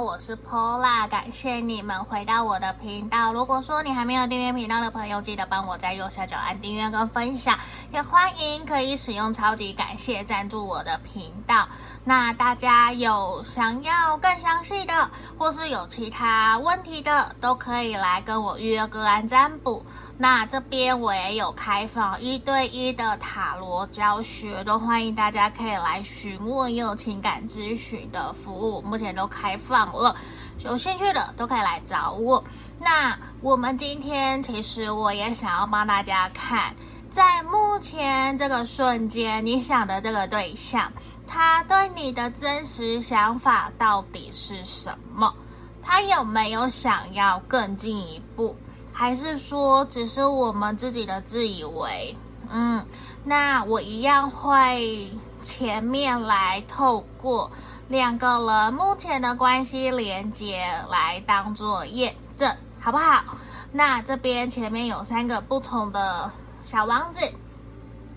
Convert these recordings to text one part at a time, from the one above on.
我是 Pola，感谢你们回到我的频道。如果说你还没有订阅频道的朋友，记得帮我在右下角按订阅跟分享，也欢迎可以使用超级感谢赞助我的频道。那大家有想要更详细的，或是有其他问题的，都可以来跟我预约个案占卜。那这边我也有开放一对一的塔罗教学，都欢迎大家可以来询问，也有情感咨询的服务，目前都开放了，有兴趣的都可以来找我。那我们今天其实我也想要帮大家看，在目前这个瞬间，你想的这个对象。他对你的真实想法到底是什么？他有没有想要更进一步？还是说只是我们自己的自以为？嗯，那我一样会前面来透过两个人目前的关系连接来当做验证，好不好？那这边前面有三个不同的小王子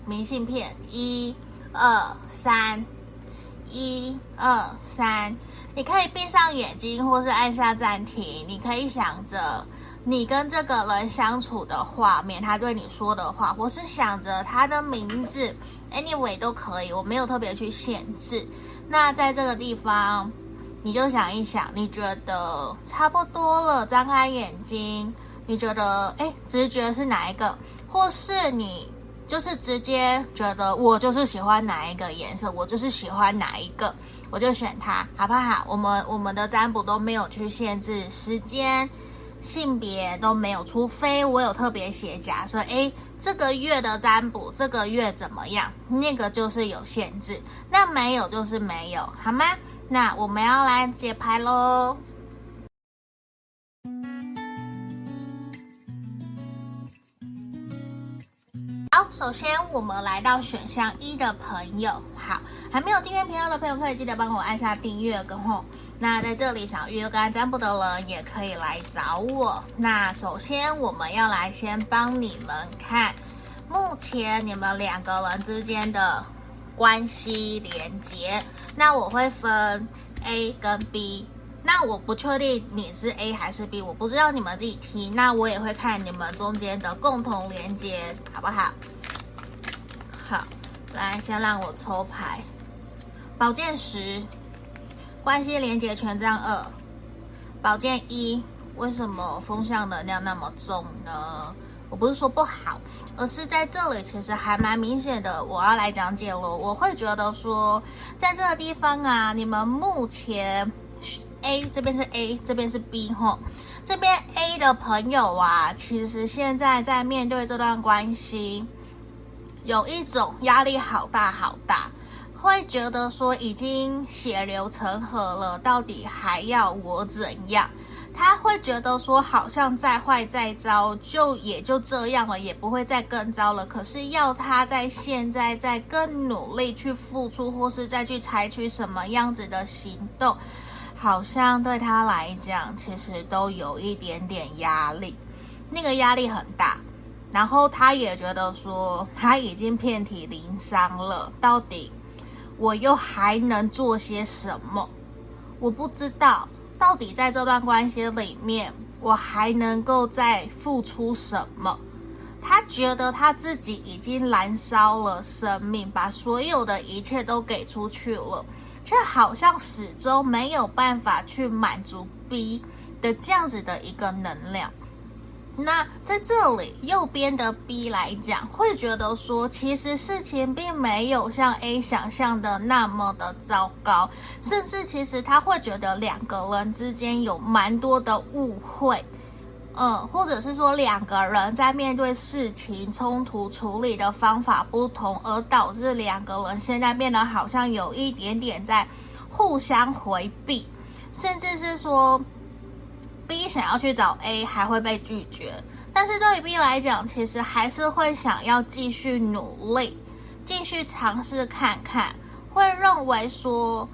明信片，一、二、三。一二三，你可以闭上眼睛，或是按下暂停。你可以想着你跟这个人相处的画面，他对你说的话，或是想着他的名字，anyway 都可以。我没有特别去限制。那在这个地方，你就想一想，你觉得差不多了，张开眼睛，你觉得哎，直觉是哪一个？或是你？就是直接觉得我就是喜欢哪一个颜色，我就是喜欢哪一个，我就选它，好不好？我们我们的占卜都没有去限制时间、性别都没有，除非我有特别写假设，诶，这个月的占卜这个月怎么样？那个就是有限制，那没有就是没有，好吗？那我们要来解牌喽。首先我们来到选项一的朋友，好，还没有订阅频道的朋友，可以记得帮我按下订阅，跟后，那在这里想要预约个案占卜的人也可以来找我。那首先我们要来先帮你们看，目前你们两个人之间的关系连接。那我会分 A 跟 B，那我不确定你是 A 还是 B，我不知道你们自己听。那我也会看你们中间的共同连接，好不好？好，来先让我抽牌。宝剑十，关系连接权杖二，宝剑一，为什么风向能量那么重呢？我不是说不好，而是在这里其实还蛮明显的。我要来讲解了，我会觉得说，在这个地方啊，你们目前。A 这边是 A，这边是 B 吼，这边 A 的朋友啊，其实现在在面对这段关系，有一种压力好大好大，会觉得说已经血流成河了，到底还要我怎样？他会觉得说好像再坏再糟，就也就这样了，也不会再更糟了。可是要他在现在再更努力去付出，或是再去采取什么样子的行动？好像对他来讲，其实都有一点点压力，那个压力很大。然后他也觉得说，他已经遍体鳞伤了，到底我又还能做些什么？我不知道，到底在这段关系里面，我还能够再付出什么？他觉得他自己已经燃烧了生命，把所有的一切都给出去了。却好像始终没有办法去满足 B 的这样子的一个能量。那在这里右边的 B 来讲，会觉得说，其实事情并没有像 A 想象的那么的糟糕，甚至其实他会觉得两个人之间有蛮多的误会。嗯，或者是说两个人在面对事情冲突处理的方法不同，而导致两个人现在变得好像有一点点在互相回避，甚至是说 B 想要去找 A 还会被拒绝，但是对于 B 来讲，其实还是会想要继续努力，继续尝试看看，会认为说。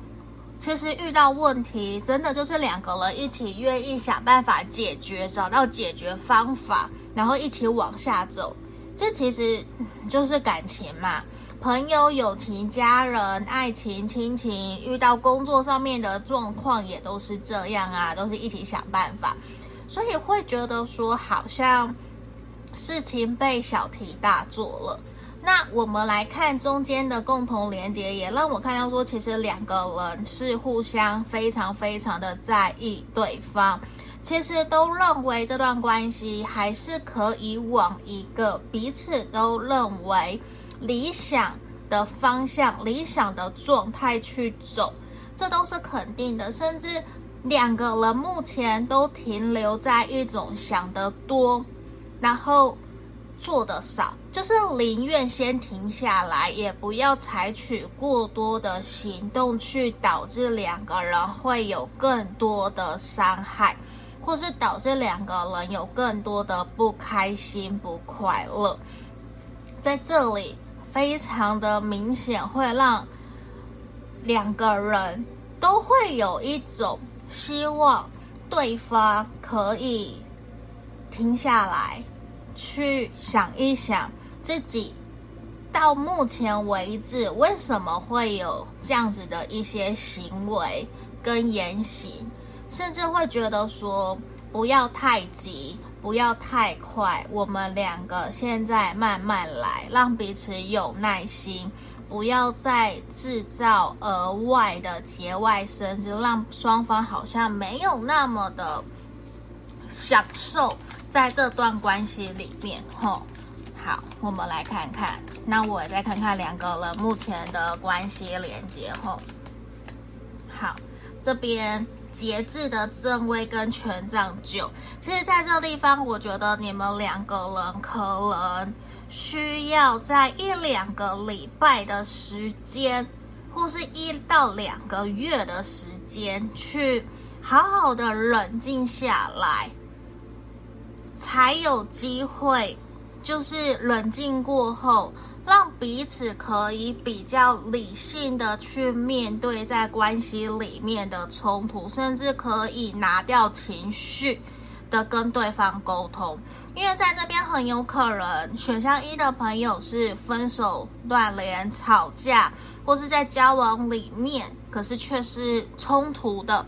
其实遇到问题，真的就是两个人一起愿意想办法解决，找到解决方法，然后一起往下走。这其实就是感情嘛。朋友、友情、家人、爱情、亲情，遇到工作上面的状况也都是这样啊，都是一起想办法，所以会觉得说好像事情被小题大做了。那我们来看中间的共同连接，也让我看到说，其实两个人是互相非常非常的在意对方，其实都认为这段关系还是可以往一个彼此都认为理想的方向、理想的状态去走，这都是肯定的。甚至两个人目前都停留在一种想得多，然后。做的少，就是宁愿先停下来，也不要采取过多的行动，去导致两个人会有更多的伤害，或是导致两个人有更多的不开心、不快乐。在这里，非常的明显，会让两个人都会有一种希望对方可以停下来。去想一想自己到目前为止为什么会有这样子的一些行为跟言行，甚至会觉得说不要太急，不要太快，我们两个现在慢慢来，让彼此有耐心，不要再制造额外的节外生枝，让双方好像没有那么的享受。在这段关系里面，吼，好，我们来看看。那我再看看两个人目前的关系连接，吼。好，这边节制的正位跟权杖九，其实在这个地方，我觉得你们两个人可能需要在一两个礼拜的时间，或是一到两个月的时间，去好好的冷静下来。才有机会，就是冷静过后，让彼此可以比较理性的去面对在关系里面的冲突，甚至可以拿掉情绪的跟对方沟通。因为在这边很有可能，选项一的朋友是分手、断联、吵架，或是在交往里面，可是却是冲突的。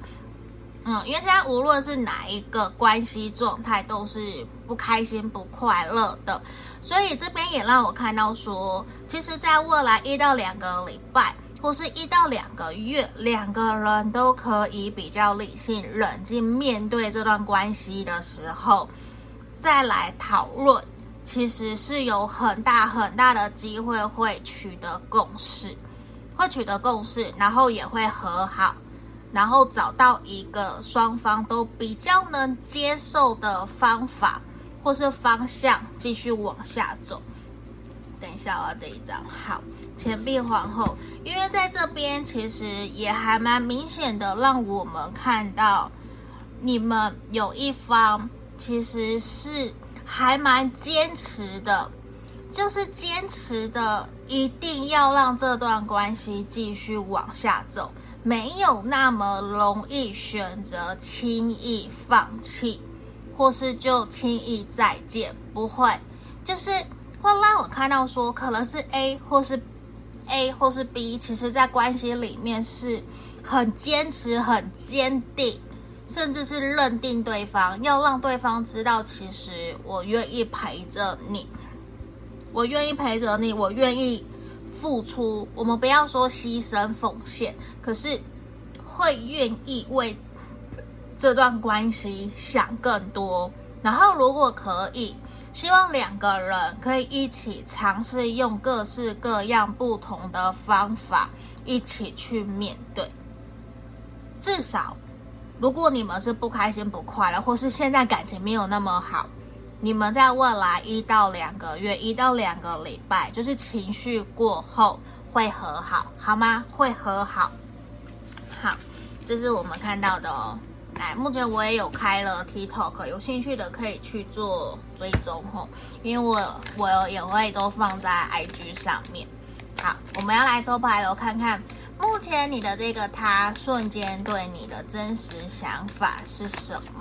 嗯，因为现在无论是哪一个关系状态，都是不开心、不快乐的，所以这边也让我看到说，其实，在未来一到两个礼拜，或是一到两个月，两个人都可以比较理性、冷静面对这段关系的时候，再来讨论，其实是有很大很大的机会会取得共识，会取得共识，然后也会和好。然后找到一个双方都比较能接受的方法或是方向，继续往下走。等一下，我要这一张。好，钱币皇后，因为在这边其实也还蛮明显的，让我们看到你们有一方其实是还蛮坚持的，就是坚持的一定要让这段关系继续往下走。没有那么容易选择轻易放弃，或是就轻易再见，不会，就是会让我看到说，可能是 A 或是 A 或是 B，其实在关系里面是很坚持、很坚定，甚至是认定对方，要让对方知道，其实我愿意陪着你，我愿意陪着你，我愿意。付出，我们不要说牺牲奉献，可是会愿意为这段关系想更多。然后，如果可以，希望两个人可以一起尝试用各式各样不同的方法一起去面对。至少，如果你们是不开心、不快乐，或是现在感情没有那么好。你们在未来一到两个月，一到两个礼拜，就是情绪过后会和好，好吗？会和好。好，这是我们看到的哦。来，目前我也有开了 TikTok，有兴趣的可以去做追踪吼，因为我我也会都放在 IG 上面。好，我们要来抽牌了，看看目前你的这个他瞬间对你的真实想法是什么。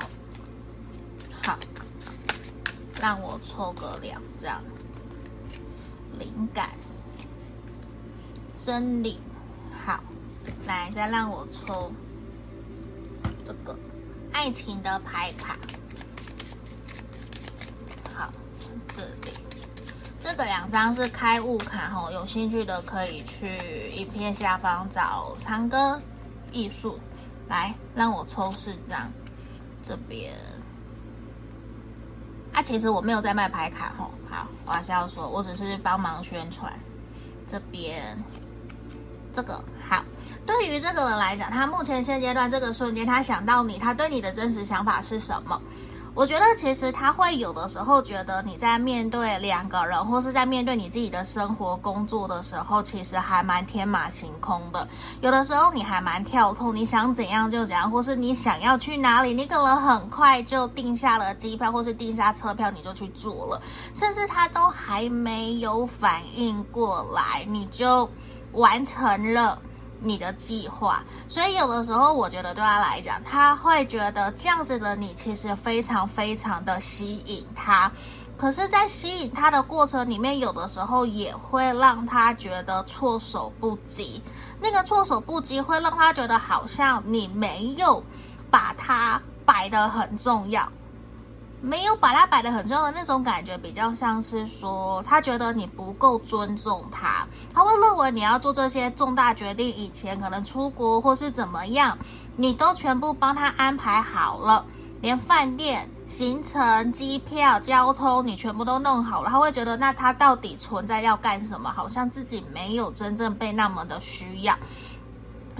好。让我抽个两张灵感，真理。好，来，再让我抽这个爱情的牌卡。好，这里这个两张是开悟卡哈，有兴趣的可以去影片下方找长歌艺术。来，让我抽四张，这边。啊，其实我没有在卖牌卡吼。好，我还是要说，我只是帮忙宣传。这边，这个。对于这个人来讲，他目前现阶段这个瞬间，他想到你，他对你的真实想法是什么？我觉得其实他会有的时候觉得你在面对两个人，或是在面对你自己的生活、工作的时候，其实还蛮天马行空的。有的时候你还蛮跳脱，你想怎样就怎样，或是你想要去哪里，你可能很快就订下了机票，或是订下车票，你就去做了，甚至他都还没有反应过来，你就完成了。你的计划，所以有的时候我觉得对他来讲，他会觉得这样子的你其实非常非常的吸引他，可是，在吸引他的过程里面，有的时候也会让他觉得措手不及。那个措手不及会让他觉得好像你没有把他摆得很重要。没有把他摆得很重要的那种感觉，比较像是说，他觉得你不够尊重他，他会认为你要做这些重大决定以前，可能出国或是怎么样，你都全部帮他安排好了，连饭店、行程、机票、交通，你全部都弄好了，他会觉得那他到底存在要干什么？好像自己没有真正被那么的需要，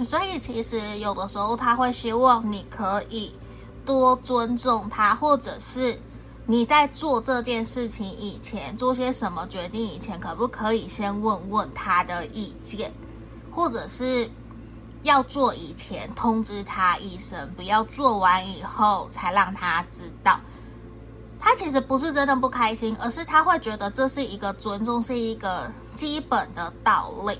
所以其实有的时候他会希望你可以。多尊重他，或者是你在做这件事情以前，做些什么决定以前，可不可以先问问他的意见，或者是要做以前通知他一声，不要做完以后才让他知道。他其实不是真的不开心，而是他会觉得这是一个尊重，是一个基本的道理。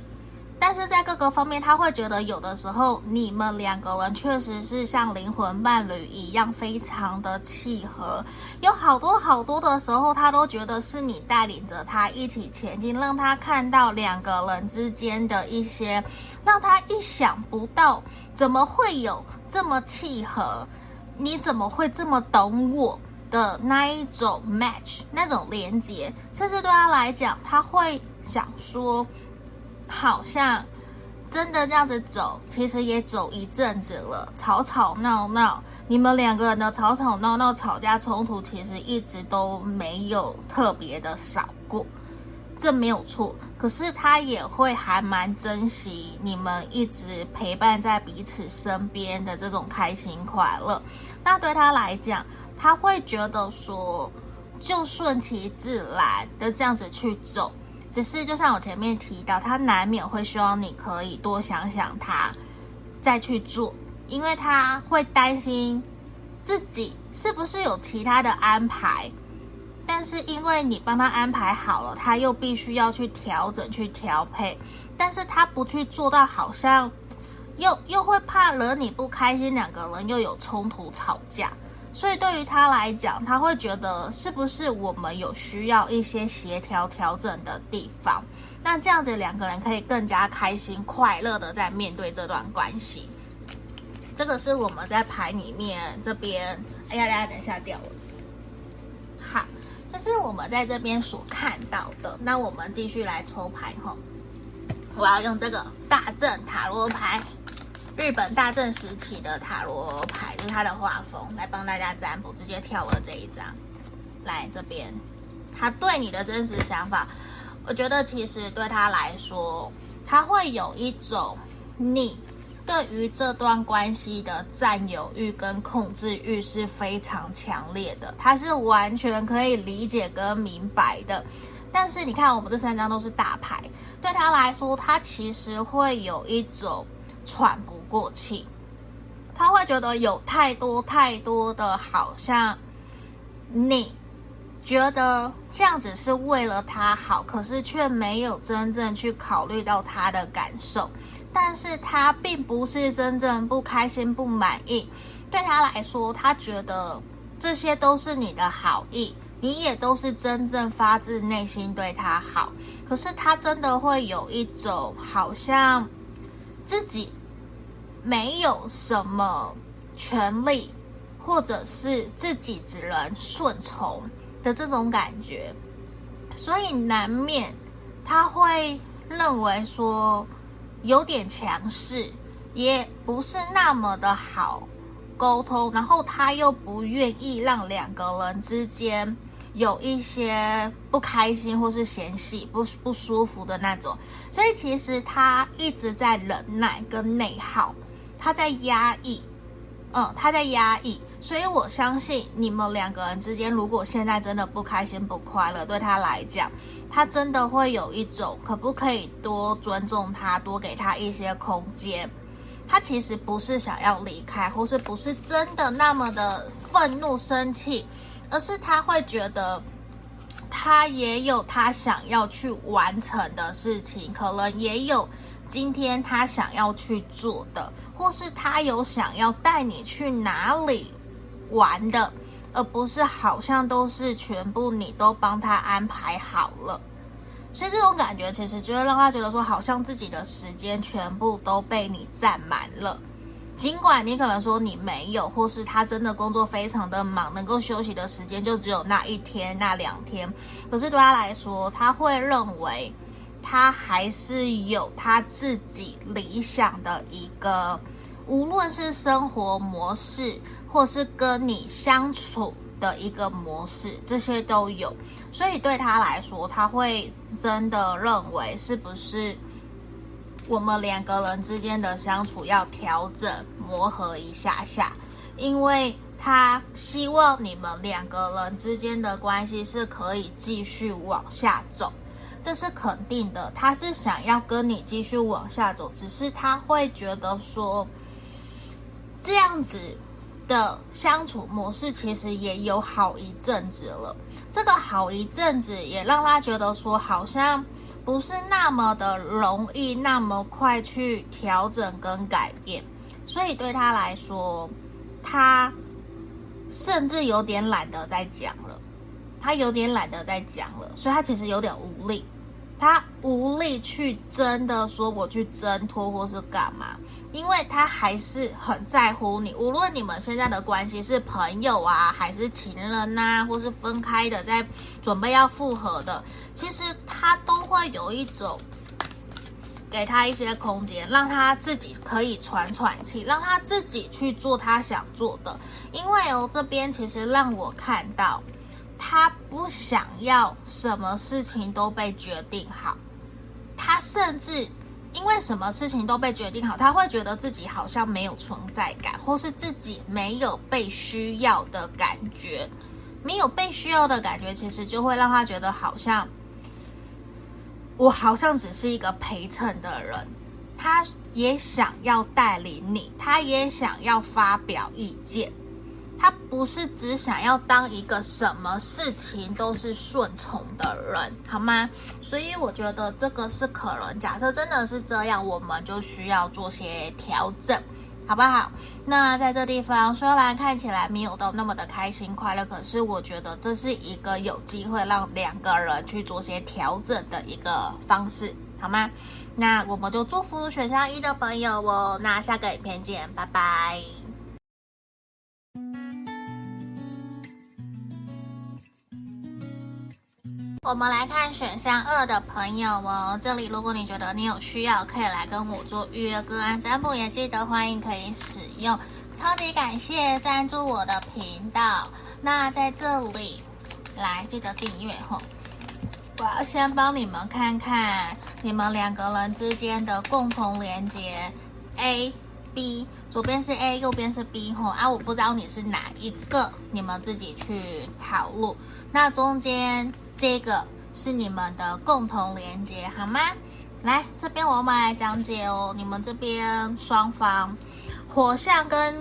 但是在各个方面，他会觉得有的时候你们两个人确实是像灵魂伴侣一样，非常的契合。有好多好多的时候，他都觉得是你带领着他一起前进，让他看到两个人之间的一些，让他意想不到，怎么会有这么契合？你怎么会这么懂我的那一种 match，那种连接？甚至对他来讲，他会想说。好像真的这样子走，其实也走一阵子了，吵吵闹闹，你们两个人的吵吵闹闹、吵架冲突，其实一直都没有特别的少过，这没有错。可是他也会还蛮珍惜你们一直陪伴在彼此身边的这种开心快乐。那对他来讲，他会觉得说，就顺其自然的这样子去走。只是就像我前面提到，他难免会希望你可以多想想他，再去做，因为他会担心自己是不是有其他的安排，但是因为你帮他安排好了，他又必须要去调整、去调配，但是他不去做到，好像又又会怕惹你不开心，两个人又有冲突吵架。所以对于他来讲，他会觉得是不是我们有需要一些协调调整的地方？那这样子两个人可以更加开心快乐的在面对这段关系。这个是我们在牌里面这边，哎呀，大家等一下掉了。好，这是我们在这边所看到的。那我们继续来抽牌哈，我要用这个大正塔罗牌。日本大正时期的塔罗牌，就是他的画风，来帮大家占卜，直接跳了这一张。来这边，他对你的真实想法，我觉得其实对他来说，他会有一种你对于这段关系的占有欲跟控制欲是非常强烈的，他是完全可以理解跟明白的。但是你看，我们这三张都是大牌，对他来说，他其实会有一种喘不过气，他会觉得有太多太多的，好像你觉得这样子是为了他好，可是却没有真正去考虑到他的感受。但是他并不是真正不开心、不满意，对他来说，他觉得这些都是你的好意，你也都是真正发自内心对他好，可是他真的会有一种好像自己没有什么权利，或者是自己只能顺从的这种感觉，所以难免他会认为说有点强势，也不是那么的好沟通，然后他又不愿意让两个人之间。有一些不开心或是嫌隙不不舒服的那种，所以其实他一直在忍耐跟内耗，他在压抑，嗯，他在压抑。所以我相信你们两个人之间，如果现在真的不开心不快乐，对他来讲，他真的会有一种可不可以多尊重他，多给他一些空间。他其实不是想要离开，或是不是真的那么的愤怒生气。而是他会觉得，他也有他想要去完成的事情，可能也有今天他想要去做的，或是他有想要带你去哪里玩的，而不是好像都是全部你都帮他安排好了。所以这种感觉其实就会让他觉得说，好像自己的时间全部都被你占满了。尽管你可能说你没有，或是他真的工作非常的忙，能够休息的时间就只有那一天、那两天，可是对他来说，他会认为他还是有他自己理想的一个，无论是生活模式，或是跟你相处的一个模式，这些都有。所以对他来说，他会真的认为是不是？我们两个人之间的相处要调整磨合一下下，因为他希望你们两个人之间的关系是可以继续往下走，这是肯定的。他是想要跟你继续往下走，只是他会觉得说，这样子的相处模式其实也有好一阵子了。这个好一阵子也让他觉得说，好像。不是那么的容易，那么快去调整跟改变，所以对他来说，他甚至有点懒得再讲了，他有点懒得再讲了，所以他其实有点无力，他无力去真的说我去挣脱或是干嘛，因为他还是很在乎你，无论你们现在的关系是朋友啊，还是情人呐、啊，或是分开的，在准备要复合的。其实他都会有一种给他一些空间，让他自己可以喘喘气，让他自己去做他想做的。因为哦，这边其实让我看到，他不想要什么事情都被决定好。他甚至因为什么事情都被决定好，他会觉得自己好像没有存在感，或是自己没有被需要的感觉。没有被需要的感觉，其实就会让他觉得好像。我好像只是一个陪衬的人，他也想要带领你，他也想要发表意见，他不是只想要当一个什么事情都是顺从的人，好吗？所以我觉得这个是可能，假设真的是这样，我们就需要做些调整。好不好？那在这地方虽然看起来没有到那么的开心快乐，可是我觉得这是一个有机会让两个人去做些调整的一个方式，好吗？那我们就祝福选项一的朋友哦。那下个影片见，拜拜。我们来看选项二的朋友哦，这里如果你觉得你有需要，可以来跟我做预约个案占卜，也记得欢迎可以使用，超级感谢赞助我的频道。那在这里来记得订阅吼，我要先帮你们看看你们两个人之间的共同连接，A、B，左边是 A，右边是 B 吼啊，我不知道你是哪一个，你们自己去讨论。那中间。这个是你们的共同连接，好吗？来这边我们来讲解哦。你们这边双方火象跟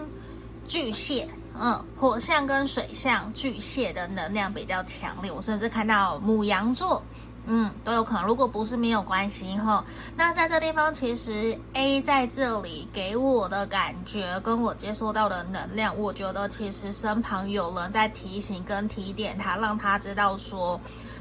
巨蟹，嗯，火象跟水象巨蟹的能量比较强烈。我甚至看到母羊座，嗯，都有可能。如果不是没有关系哈，那在这地方其实 A 在这里给我的感觉跟我接收到的能量，我觉得其实身旁有人在提醒跟提点他，让他知道说。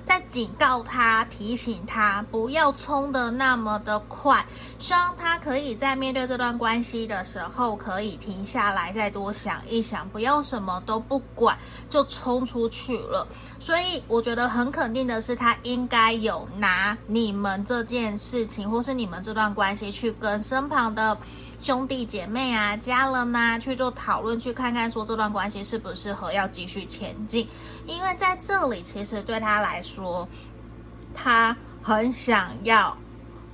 在警告他、提醒他不要冲得那么的快，希望他可以在面对这段关系的时候，可以停下来，再多想一想，不要什么都不管就冲出去了。所以我觉得很肯定的是，他应该有拿你们这件事情，或是你们这段关系去跟身旁的。兄弟姐妹啊，家人呐，去做讨论，去看看说这段关系适不适合要继续前进。因为在这里，其实对他来说，他很想要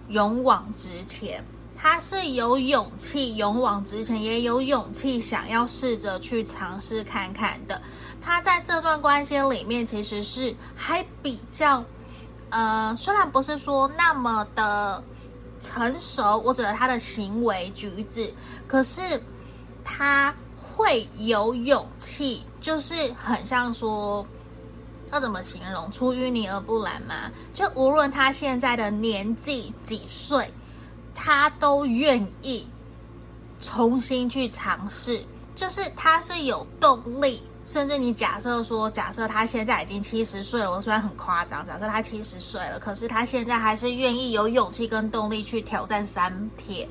勇往直前，他是有勇气勇往直前，也有勇气想要试着去尝试看看的。他在这段关系里面，其实是还比较，呃，虽然不是说那么的。成熟，我指的他的行为举止，可是他会有勇气，就是很像说，要怎么形容？出淤泥而不染嘛。就无论他现在的年纪几岁，他都愿意重新去尝试，就是他是有动力。甚至你假设说，假设他现在已经七十岁了，我虽然很夸张，假设他七十岁了，可是他现在还是愿意有勇气跟动力去挑战三铁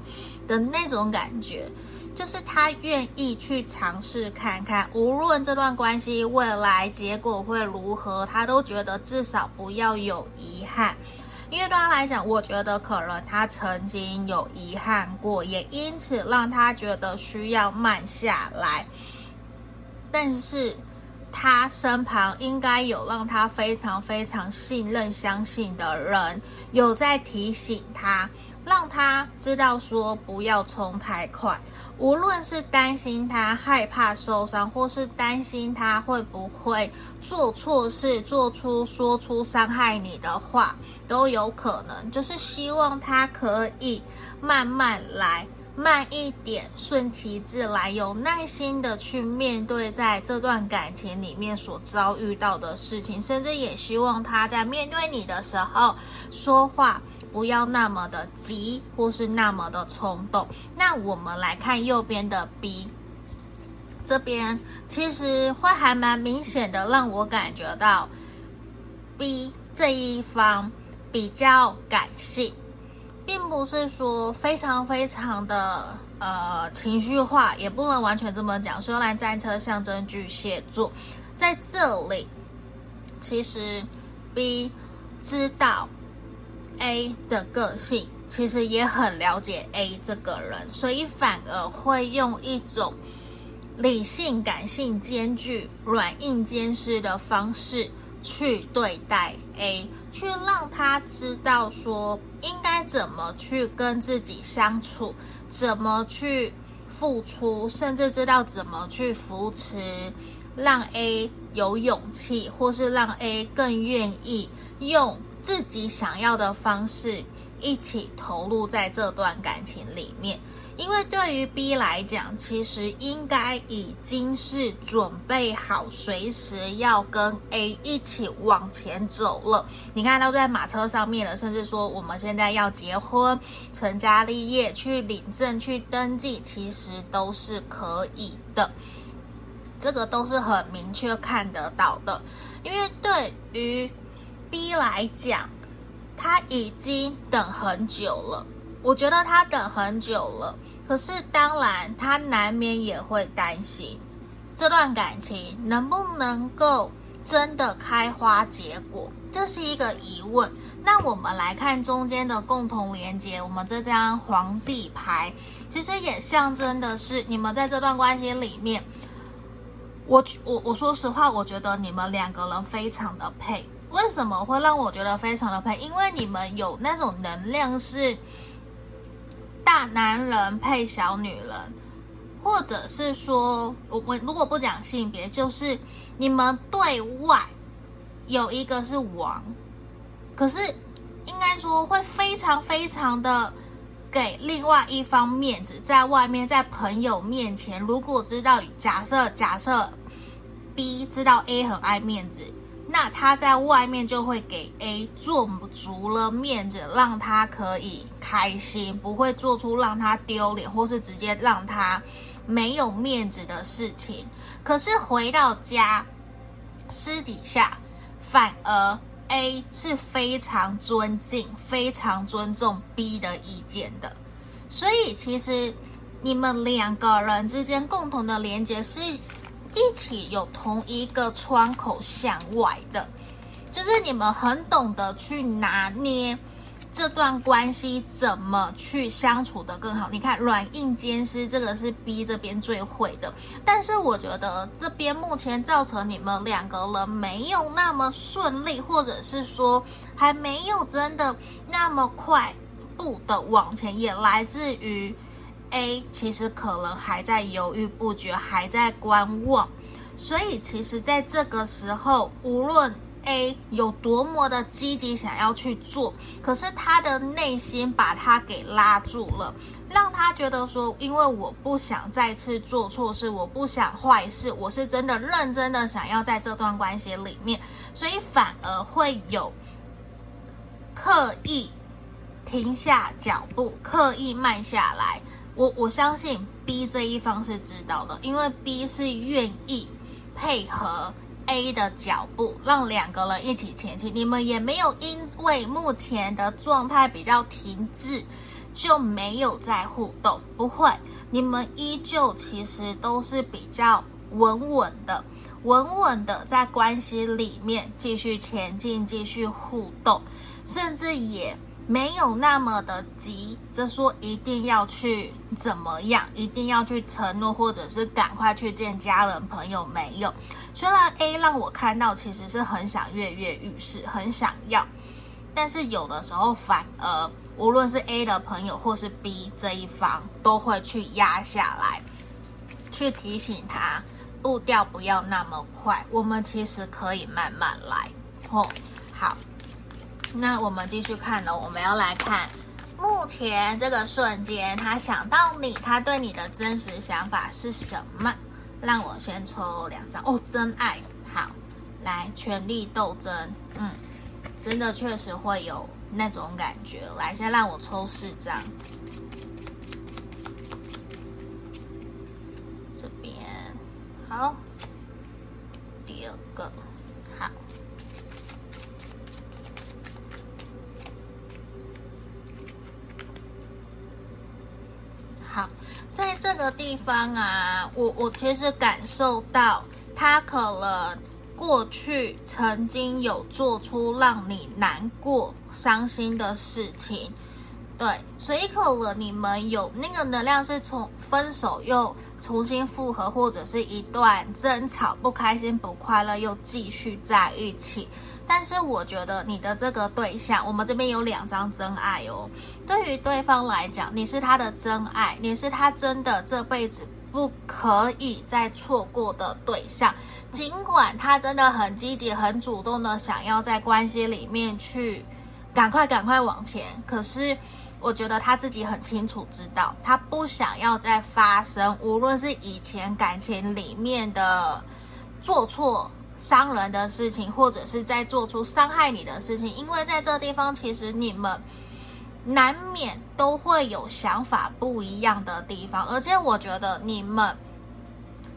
的那种感觉，就是他愿意去尝试看看，无论这段关系未来结果会如何，他都觉得至少不要有遗憾。因为对他来讲，我觉得可能他曾经有遗憾过，也因此让他觉得需要慢下来。但是，他身旁应该有让他非常非常信任、相信的人，有在提醒他，让他知道说不要冲太快。无论是担心他害怕受伤，或是担心他会不会做错事、做出说出伤害你的话，都有可能。就是希望他可以慢慢来。慢一点，顺其自然，有耐心的去面对在这段感情里面所遭遇到的事情，甚至也希望他在面对你的时候说话不要那么的急，或是那么的冲动。那我们来看右边的 B，这边其实会还蛮明显的，让我感觉到 B 这一方比较感性。并不是说非常非常的呃情绪化，也不能完全这么讲。虽然战车象征巨蟹座，在这里，其实 B 知道 A 的个性，其实也很了解 A 这个人，所以反而会用一种理性感性兼具、软硬兼施的方式去对待 A。去让他知道说应该怎么去跟自己相处，怎么去付出，甚至知道怎么去扶持，让 A 有勇气，或是让 A 更愿意用自己想要的方式一起投入在这段感情里面。因为对于 B 来讲，其实应该已经是准备好随时要跟 A 一起往前走了。你看，都在马车上面了，甚至说我们现在要结婚、成家立业、去领证、去登记，其实都是可以的。这个都是很明确看得到的。因为对于 B 来讲，他已经等很久了。我觉得他等很久了，可是当然他难免也会担心这段感情能不能够真的开花结果，这是一个疑问。那我们来看中间的共同连接，我们这张皇帝牌其实也象征的是你们在这段关系里面，我我我说实话，我觉得你们两个人非常的配。为什么会让我觉得非常的配？因为你们有那种能量是。大男人配小女人，或者是说，我我如果不讲性别，就是你们对外有一个是王，可是应该说会非常非常的给另外一方面子，在外面在朋友面前，如果知道假设假设 B 知道 A 很爱面子，那他在外面就会给 A 做足了面子，让他可以开心，不会做出让他丢脸或是直接让他没有面子的事情。可是回到家，私底下反而 A 是非常尊敬、非常尊重 B 的意见的。所以其实你们两个人之间共同的连接是。一起有同一个窗口向外的，就是你们很懂得去拿捏这段关系怎么去相处得更好。你看软硬兼施，这个是 B 这边最会的。但是我觉得这边目前造成你们两个人没有那么顺利，或者是说还没有真的那么快步的往前，也来自于。A 其实可能还在犹豫不决，还在观望，所以其实在这个时候，无论 A 有多么的积极想要去做，可是他的内心把他给拉住了，让他觉得说，因为我不想再次做错事，我不想坏事，我是真的认真的想要在这段关系里面，所以反而会有刻意停下脚步，刻意慢下来。我我相信 B 这一方是知道的，因为 B 是愿意配合 A 的脚步，让两个人一起前进。你们也没有因为目前的状态比较停滞，就没有再互动，不会，你们依旧其实都是比较稳稳的，稳稳的在关系里面继续前进，继续互动，甚至也。没有那么的急着说一定要去怎么样，一定要去承诺，或者是赶快去见家人朋友。没有，虽然 A 让我看到其实是很想跃跃欲试，很想要，但是有的时候反而无论是 A 的朋友或是 B 这一方，都会去压下来，去提醒他步调不要那么快，我们其实可以慢慢来。哦，好。那我们继续看呢，我们要来看目前这个瞬间，他想到你，他对你的真实想法是什么？让我先抽两张哦，真爱，好，来权力斗争，嗯，真的确实会有那种感觉。来，先让我抽四张，这边好，第二个。在这个地方啊，我我其实感受到他可能过去曾经有做出让你难过、伤心的事情，对，所以可能你们有那个能量是从分手又重新复合，或者是一段争吵、不开心、不快乐又继续在一起。但是我觉得你的这个对象，我们这边有两张真爱哦。对于对方来讲，你是他的真爱，你是他真的这辈子不可以再错过的对象。尽管他真的很积极、很主动的想要在关系里面去赶快、赶快往前，可是我觉得他自己很清楚知道，他不想要再发生，无论是以前感情里面的做错。伤人的事情，或者是在做出伤害你的事情，因为在这地方，其实你们难免都会有想法不一样的地方，而且我觉得你们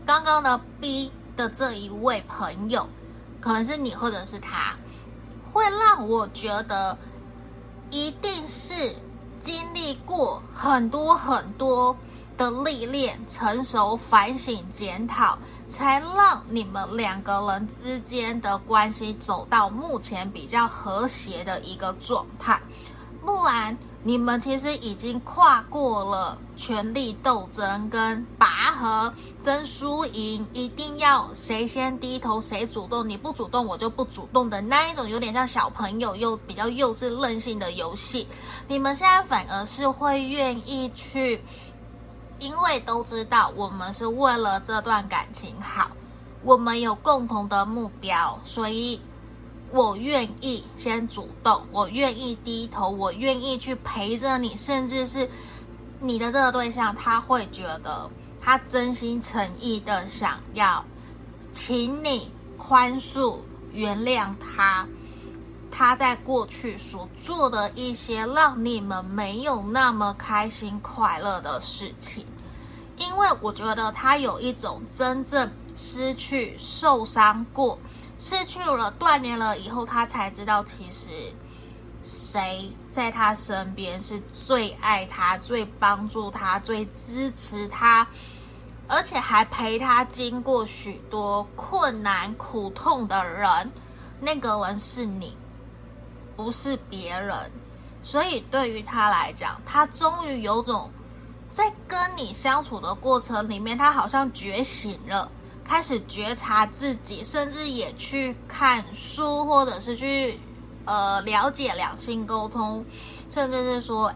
刚刚的 B 的这一位朋友，可能是你或者是他，会让我觉得一定是经历过很多很多的历练、成熟、反省、检讨。才让你们两个人之间的关系走到目前比较和谐的一个状态，不然你们其实已经跨过了权力斗争跟拔河争输赢，一定要谁先低头谁主动，你不主动我就不主动的那一种，有点像小朋友又比较幼稚任性的游戏。你们现在反而是会愿意去。因为都知道我们是为了这段感情好，我们有共同的目标，所以我愿意先主动，我愿意低头，我愿意去陪着你，甚至是你的这个对象，他会觉得他真心诚意的想要请你宽恕、原谅他，他在过去所做的一些让你们没有那么开心快乐的事情，因为我觉得他有一种真正失去、受伤过、失去了、断联了以后，他才知道其实谁在他身边是最爱他、最帮助他、最支持他。而且还陪他经过许多困难苦痛的人，那个人是你，不是别人。所以对于他来讲，他终于有种在跟你相处的过程里面，他好像觉醒了，开始觉察自己，甚至也去看书，或者是去呃了解两性沟通，甚至是说。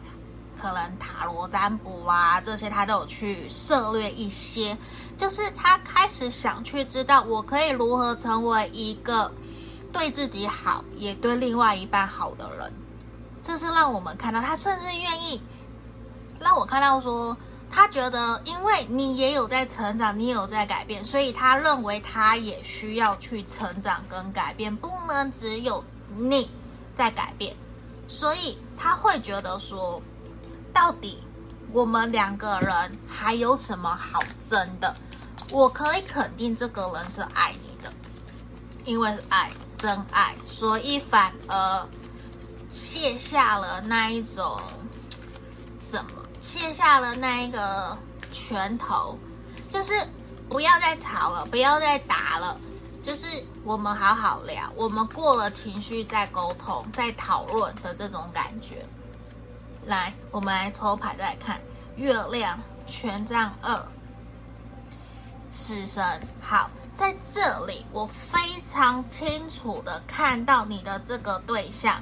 可能塔罗占卜啊，这些他都有去涉猎一些，就是他开始想去知道我可以如何成为一个对自己好，也对另外一半好的人。这是让我们看到他甚至愿意让我看到说，他觉得因为你也有在成长，你也有在改变，所以他认为他也需要去成长跟改变，不能只有你在改变，所以他会觉得说。到底我们两个人还有什么好争的？我可以肯定这个人是爱你，因为是爱，真爱，所以反而卸下了那一种什么，卸下了那一个拳头，就是不要再吵了，不要再打了，就是我们好好聊，我们过了情绪再沟通、再讨论的这种感觉。来，我们来抽牌再看月亮权杖二，死神。好，在这里我非常清楚的看到你的这个对象，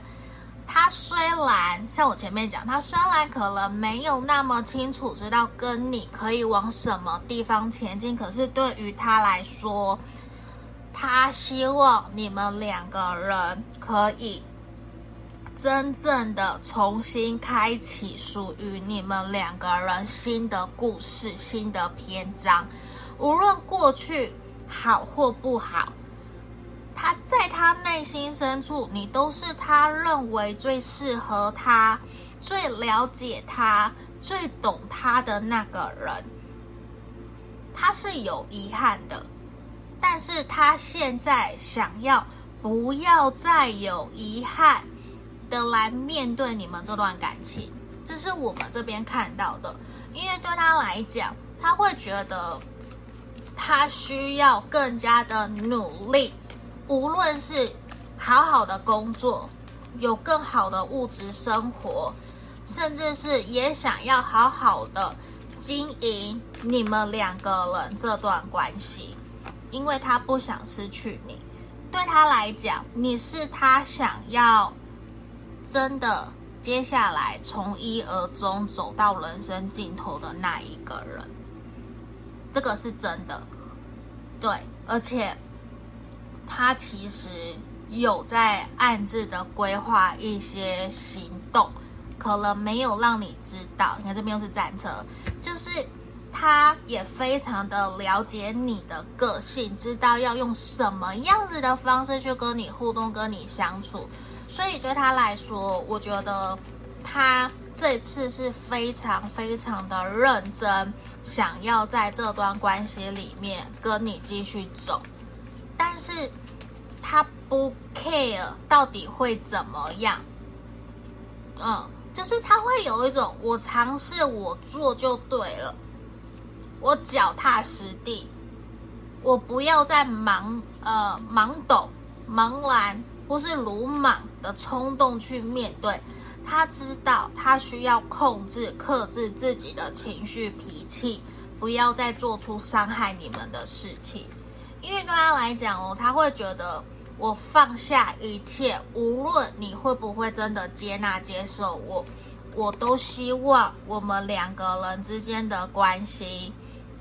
他虽然像我前面讲，他虽然可能没有那么清楚知道跟你可以往什么地方前进，可是对于他来说，他希望你们两个人可以。真正的重新开启属于你们两个人新的故事、新的篇章，无论过去好或不好，他在他内心深处，你都是他认为最适合他、最了解他、最懂他的那个人。他是有遗憾的，但是他现在想要不要再有遗憾。的来面对你们这段感情，这是我们这边看到的。因为对他来讲，他会觉得他需要更加的努力，无论是好好的工作，有更好的物质生活，甚至是也想要好好的经营你们两个人这段关系，因为他不想失去你。对他来讲，你是他想要。真的，接下来从一而终走到人生尽头的那一个人，这个是真的，对，而且他其实有在暗自的规划一些行动，可能没有让你知道。你看这边又是战车，就是他也非常的了解你的个性，知道要用什么样子的方式去跟你互动，跟你相处。所以对他来说，我觉得他这次是非常非常的认真，想要在这段关系里面跟你继续走，但是他不 care 到底会怎么样，嗯，就是他会有一种我尝试我做就对了，我脚踏实地，我不要再忙呃忙抖忙完。或是鲁莽的冲动去面对，他知道他需要控制、克制自己的情绪、脾气，不要再做出伤害你们的事情。因为对他来讲哦，他会觉得我放下一切，无论你会不会真的接纳、接受我，我都希望我们两个人之间的关系。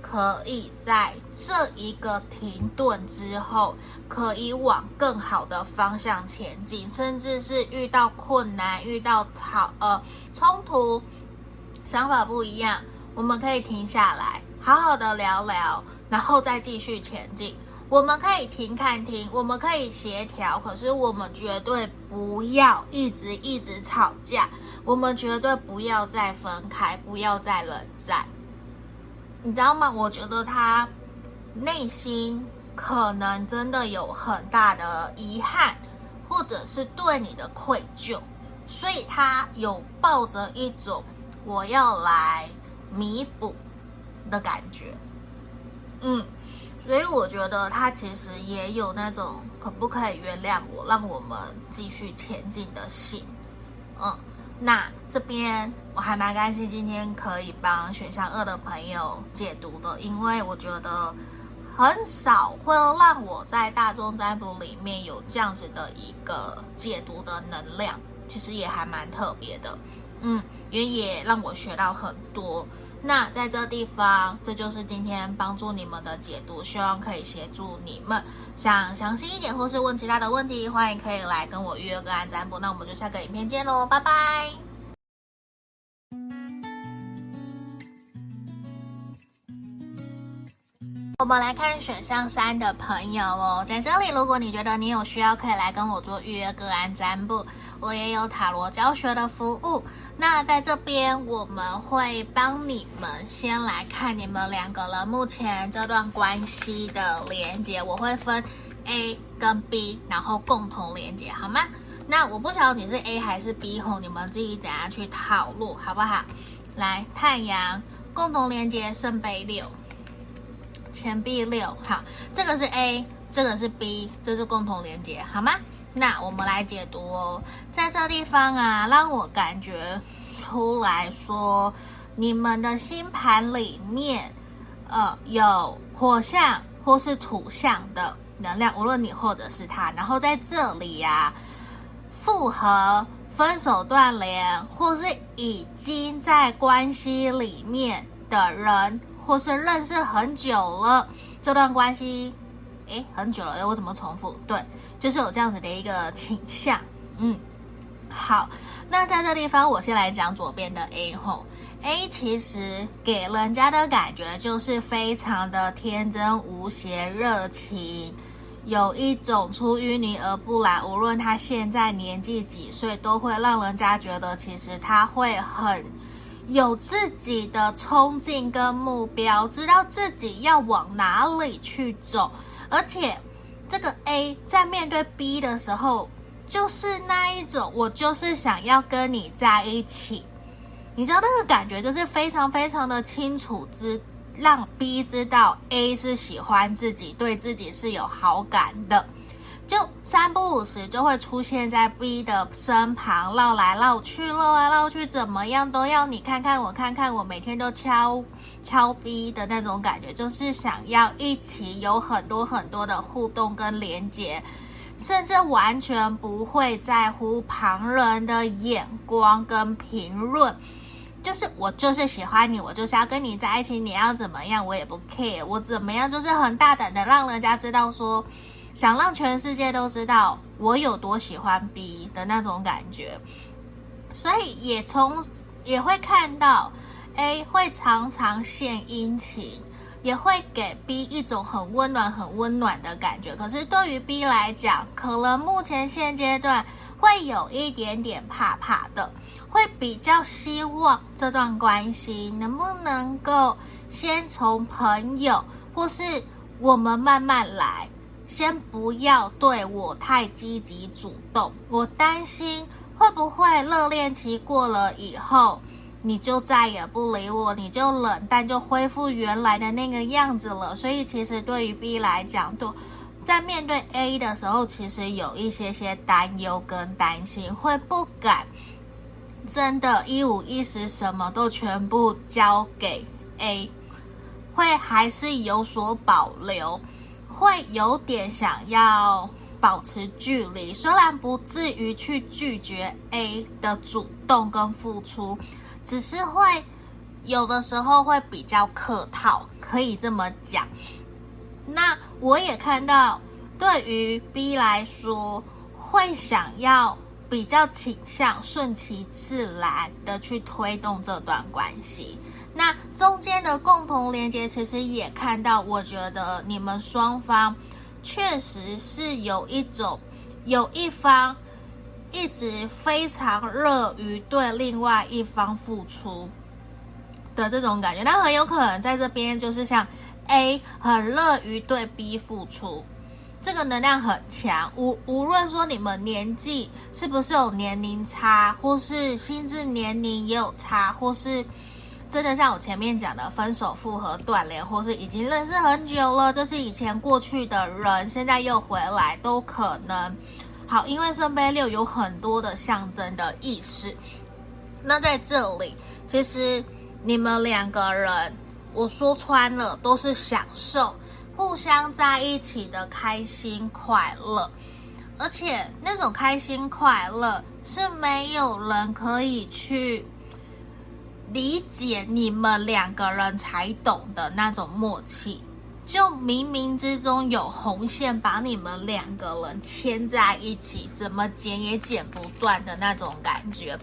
可以在这一个停顿之后，可以往更好的方向前进，甚至是遇到困难、遇到吵呃冲突，想法不一样，我们可以停下来，好好的聊聊，然后再继续前进。我们可以停看停，我们可以协调，可是我们绝对不要一直一直吵架，我们绝对不要再分开，不要再冷战。你知道吗？我觉得他内心可能真的有很大的遗憾，或者是对你的愧疚，所以他有抱着一种我要来弥补的感觉。嗯。所以我觉得他其实也有那种可不可以原谅我，让我们继续前进的心。嗯，那这边我还蛮开心，今天可以帮选项二的朋友解读的，因为我觉得很少会让我在大众占卜里面有这样子的一个解读的能量，其实也还蛮特别的。嗯，也也让我学到很多。那在这地方，这就是今天帮助你们的解读，希望可以协助你们。想详细一点或是问其他的问题，欢迎可以来跟我预约个案占卜。那我们就下个影片见喽，拜拜。我们来看选项三的朋友哦，在这里，如果你觉得你有需要，可以来跟我做预约个案占卜，我也有塔罗教学的服务。那在这边，我们会帮你们先来看你们两个人目前这段关系的连接。我会分 A 跟 B，然后共同连接，好吗？那我不晓得你是 A 还是 B 吼，你们自己等下去讨论，好不好？来，太阳共同连接圣杯六，钱币六，好，这个是 A，这个是 B，这是共同连接，好吗？那我们来解读哦，在这地方啊，让我感觉出来说，你们的星盘里面，呃，有火象或是土象的能量，无论你或者是他。然后在这里呀、啊，复合、分手、断联，或是已经在关系里面的人，或是认识很久了这段关系。诶，很久了，诶，我怎么重复？对，就是有这样子的一个倾向。嗯，好，那在这地方，我先来讲左边的 A 吼。A 其实给人家的感觉就是非常的天真无邪、热情，有一种出淤泥而不染。无论他现在年纪几岁，都会让人家觉得其实他会很有自己的冲劲跟目标，知道自己要往哪里去走。而且，这个 A 在面对 B 的时候，就是那一种，我就是想要跟你在一起。你知道那个感觉，就是非常非常的清楚，知让 B 知道 A 是喜欢自己，对自己是有好感的。就三不五时就会出现在 B 的身旁，绕来绕去，绕来绕去，怎么样都要你看看我，看看我，每天都敲敲 B 的那种感觉，就是想要一起有很多很多的互动跟连接，甚至完全不会在乎旁人的眼光跟评论，就是我就是喜欢你，我就是要跟你在一起，你要怎么样我也不 care，我怎么样就是很大胆的让人家知道说。想让全世界都知道我有多喜欢 B 的那种感觉，所以也从也会看到 A 会常常献殷勤，也会给 B 一种很温暖、很温暖的感觉。可是对于 B 来讲，可能目前现阶段会有一点点怕怕的，会比较希望这段关系能不能够先从朋友，或是我们慢慢来。先不要对我太积极主动，我担心会不会热恋期过了以后，你就再也不理我，你就冷淡，就恢复原来的那个样子了。所以其实对于 B 来讲，都在面对 A 的时候，其实有一些些担忧跟担心，会不敢真的，一五一十什么都全部交给 A，会还是有所保留。会有点想要保持距离，虽然不至于去拒绝 A 的主动跟付出，只是会有的时候会比较客套，可以这么讲。那我也看到，对于 B 来说，会想要比较倾向顺其自然的去推动这段关系。那中间的共同连接，其实也看到，我觉得你们双方确实是有一种有一方一直非常乐于对另外一方付出的这种感觉，那很有可能在这边就是像 A 很乐于对 B 付出。这个能量很强，无无论说你们年纪是不是有年龄差，或是心智年龄也有差，或是真的像我前面讲的分手、复合、断联，或是已经认识很久了，这是以前过去的人，现在又回来都可能。好，因为圣杯六有很多的象征的意思，那在这里，其实你们两个人，我说穿了都是享受。互相在一起的开心快乐，而且那种开心快乐是没有人可以去理解你们两个人才懂的那种默契，就冥冥之中有红线把你们两个人牵在一起，怎么剪也剪不断的那种感觉，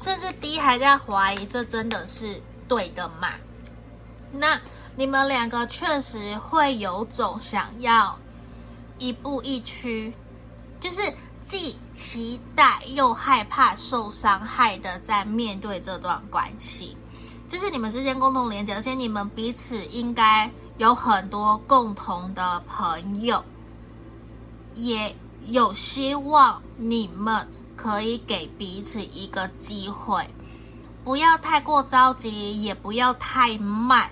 甚至 B 还在怀疑这真的是对的吗？那。你们两个确实会有种想要一步一趋，就是既期待又害怕受伤害的在面对这段关系，就是你们之间共同连接，而且你们彼此应该有很多共同的朋友，也有希望你们可以给彼此一个机会，不要太过着急，也不要太慢。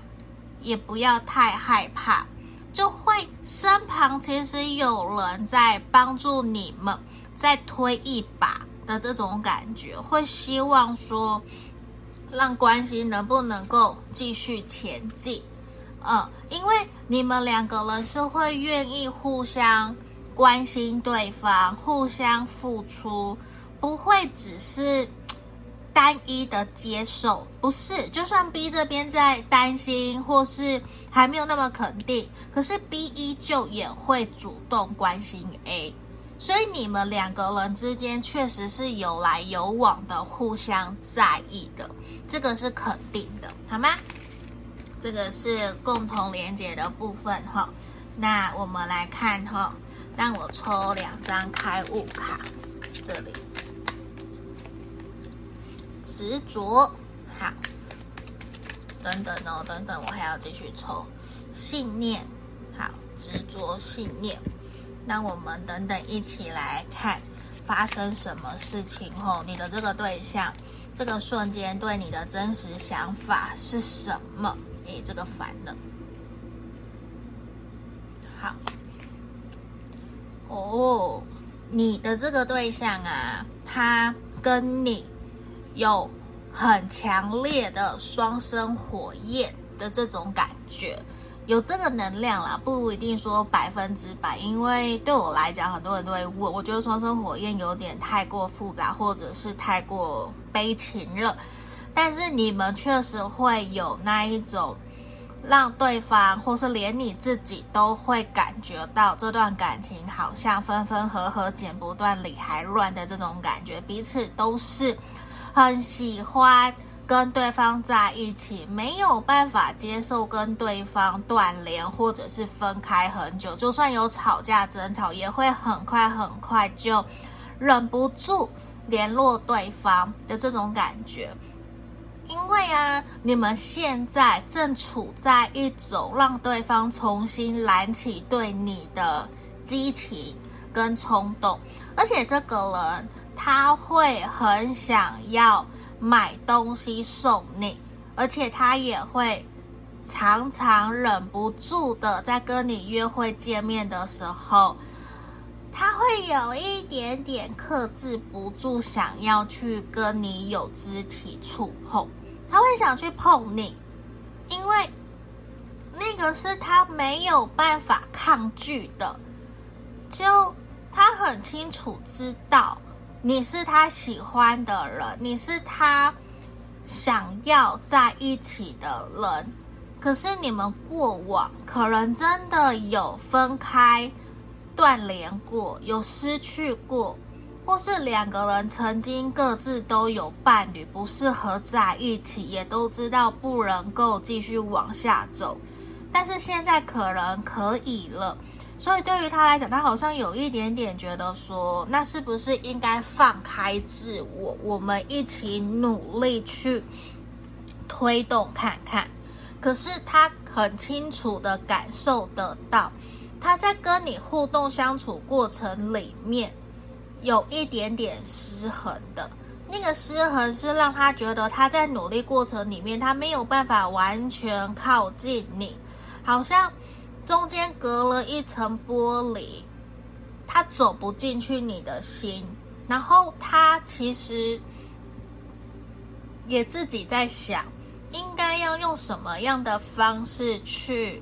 也不要太害怕，就会身旁其实有人在帮助你们，再推一把的这种感觉，会希望说，让关系能不能够继续前进？嗯，因为你们两个人是会愿意互相关心对方，互相付出，不会只是。单一的接受不是，就算 B 这边在担心或是还没有那么肯定，可是 B 依旧也会主动关心 A，所以你们两个人之间确实是有来有往的，互相在意的，这个是肯定的，好吗？这个是共同连接的部分哈。那我们来看哈，让我抽两张开悟卡，这里。执着，好，等等哦，等等，我还要继续抽信念，好，执着信念。那我们等等一起来看发生什么事情后，你的这个对象，这个瞬间对你的真实想法是什么？诶，这个烦了。好，哦，你的这个对象啊，他跟你。有很强烈的双生火焰的这种感觉，有这个能量啦，不一定说百分之百，因为对我来讲，很多人都会问，我觉得双生火焰有点太过复杂，或者是太过悲情了。但是你们确实会有那一种让对方，或是连你自己都会感觉到这段感情好像分分合合，剪不断，理还乱的这种感觉，彼此都是。很喜欢跟对方在一起，没有办法接受跟对方断联或者是分开很久。就算有吵架争吵，也会很快很快就忍不住联络对方的这种感觉。因为啊，你们现在正处在一种让对方重新燃起对你的激情跟冲动，而且这个人。他会很想要买东西送你，而且他也会常常忍不住的在跟你约会见面的时候，他会有一点点克制不住，想要去跟你有肢体触碰，他会想去碰你，因为那个是他没有办法抗拒的，就他很清楚知道。你是他喜欢的人，你是他想要在一起的人，可是你们过往可能真的有分开、断联过，有失去过，或是两个人曾经各自都有伴侣，不适合在一起，也都知道不能够继续往下走，但是现在可能可以了。所以对于他来讲，他好像有一点点觉得说，那是不是应该放开自我，我们一起努力去推动看看？可是他很清楚的感受得到，他在跟你互动相处过程里面有一点点失衡的。那个失衡是让他觉得他在努力过程里面，他没有办法完全靠近你，好像中间隔了一层玻璃，他走不进去你的心。然后他其实也自己在想，应该要用什么样的方式去，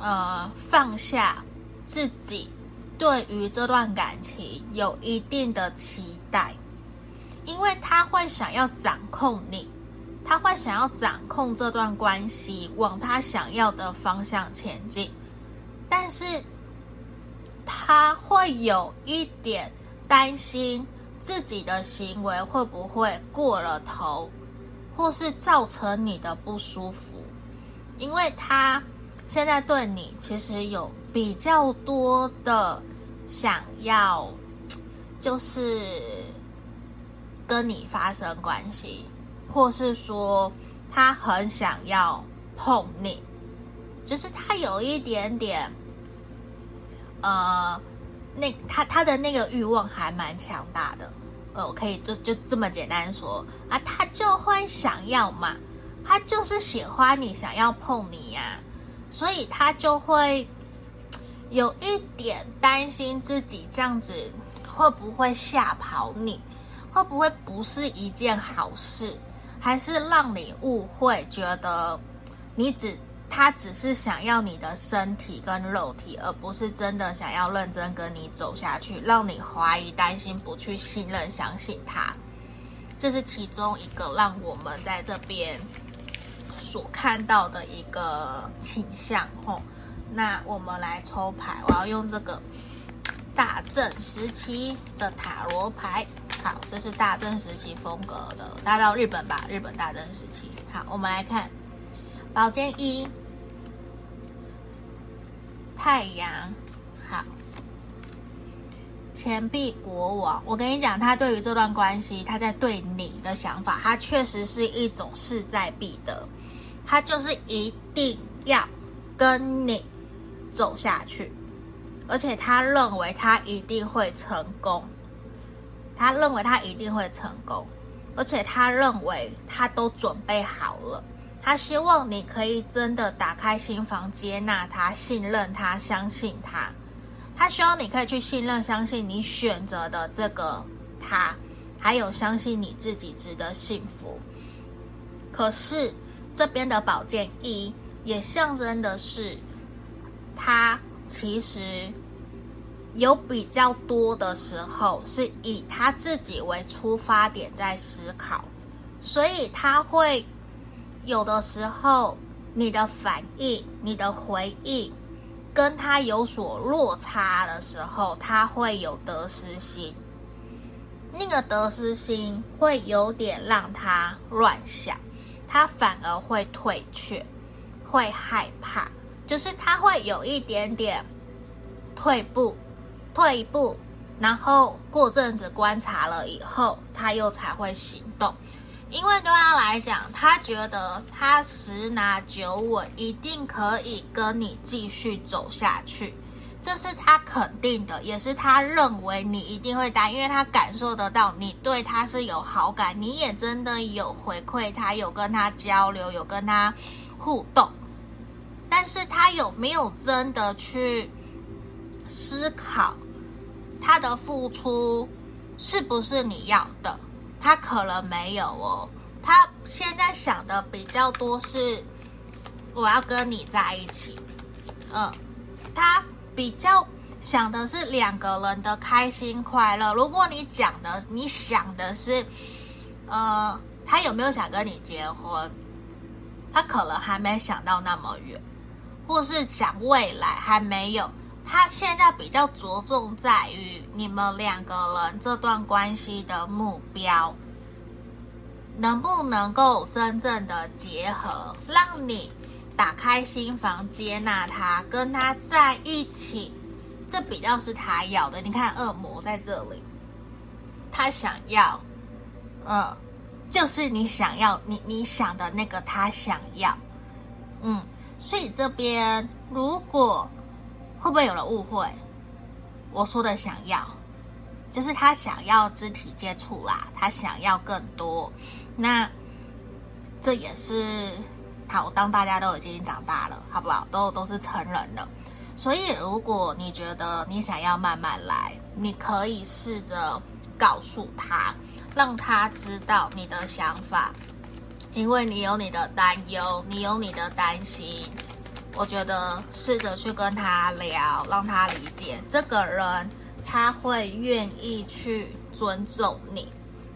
呃，放下自己对于这段感情有一定的期待。因为他会想要掌控你，他会想要掌控这段关系，往他想要的方向前进，但是他会有一点担心自己的行为会不会过了头，或是造成你的不舒服，因为他现在对你其实有比较多的想要，就是。跟你发生关系，或是说他很想要碰你，就是他有一点点，呃，那他他的那个欲望还蛮强大的，呃，我可以就就这么简单说啊，他就会想要嘛，他就是喜欢你，想要碰你呀，所以他就会有一点担心自己这样子会不会吓跑你。会不会不是一件好事，还是让你误会，觉得你只他只是想要你的身体跟肉体，而不是真的想要认真跟你走下去，让你怀疑、担心、不去信任、相信他。这是其中一个让我们在这边所看到的一个倾向。吼，那我们来抽牌，我要用这个大正时期的塔罗牌。好，这是大正时期风格的，大到日本吧，日本大正时期。好，我们来看。宝剑一，太阳，好，钱币国王。我跟你讲，他对于这段关系，他在对你的想法，他确实是一种势在必得，他就是一定要跟你走下去，而且他认为他一定会成功。他认为他一定会成功，而且他认为他都准备好了。他希望你可以真的打开心房，接纳他，信任他，相信他。他希望你可以去信任、相信你选择的这个他，还有相信你自己值得幸福。可是这边的宝剑一也象征的是，他其实。有比较多的时候是以他自己为出发点在思考，所以他会有的时候你的反应、你的回应跟他有所落差的时候，他会有得失心。那个得失心会有点让他乱想，他反而会退却，会害怕，就是他会有一点点退步。退一步，然后过阵子观察了以后，他又才会行动。因为对他来讲，他觉得他十拿九稳，一定可以跟你继续走下去，这是他肯定的，也是他认为你一定会答应，因为他感受得到你对他是有好感，你也真的有回馈他，有跟他交流，有跟他互动，但是他有没有真的去思考？他的付出是不是你要的？他可能没有哦。他现在想的比较多是我要跟你在一起。嗯，他比较想的是两个人的开心快乐。如果你讲的、你想的是，呃，他有没有想跟你结婚？他可能还没想到那么远，或是想未来还没有。他现在比较着重在于你们两个人这段关系的目标，能不能够真正的结合，让你打开心房，接纳他，跟他在一起，这比较是他要的。你看，恶魔在这里，他想要，嗯，就是你想要，你你想的那个，他想要，嗯，所以这边如果会不会有人误会？我说的想要，就是他想要肢体接触啦，他想要更多。那这也是好，当大家都已经长大了，好不好？都都是成人了。所以，如果你觉得你想要慢慢来，你可以试着告诉他，让他知道你的想法，因为你有你的担忧，你有你的担心。我觉得试着去跟他聊，让他理解这个人，他会愿意去尊重你，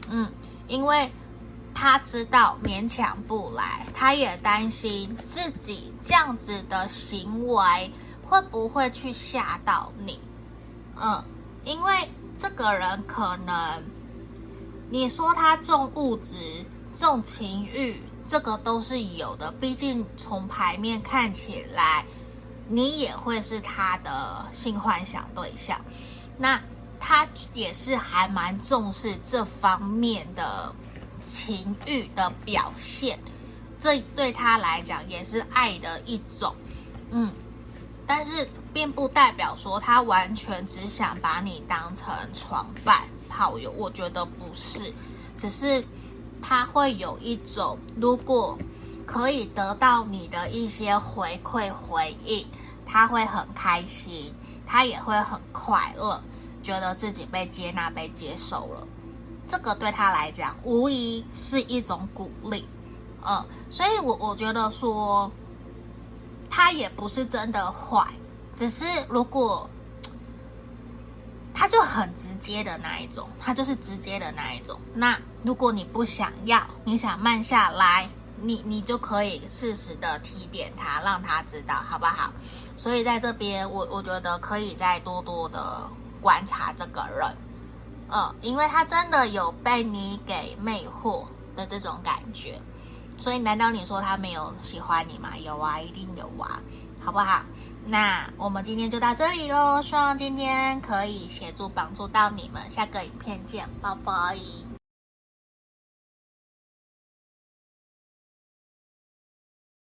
嗯，因为他知道勉强不来，他也担心自己这样子的行为会不会去吓到你，嗯，因为这个人可能你说他重物质、重情欲。这个都是有的，毕竟从牌面看起来，你也会是他的性幻想对象，那他也是还蛮重视这方面的情欲的表现，这对他来讲也是爱的一种，嗯，但是并不代表说他完全只想把你当成床伴、炮友，我觉得不是，只是。他会有一种，如果可以得到你的一些回馈回应，他会很开心，他也会很快乐，觉得自己被接纳、被接受了。这个对他来讲，无疑是一种鼓励。嗯，所以我我觉得说，他也不是真的坏，只是如果。他就很直接的那一种，他就是直接的那一种。那如果你不想要，你想慢下来，你你就可以适时的提点他，让他知道，好不好？所以在这边，我我觉得可以再多多的观察这个人，嗯，因为他真的有被你给魅惑的这种感觉。所以难道你说他没有喜欢你吗？有啊，一定有啊，好不好？那我们今天就到这里喽，希望今天可以协助帮助到你们，下个影片见，拜拜。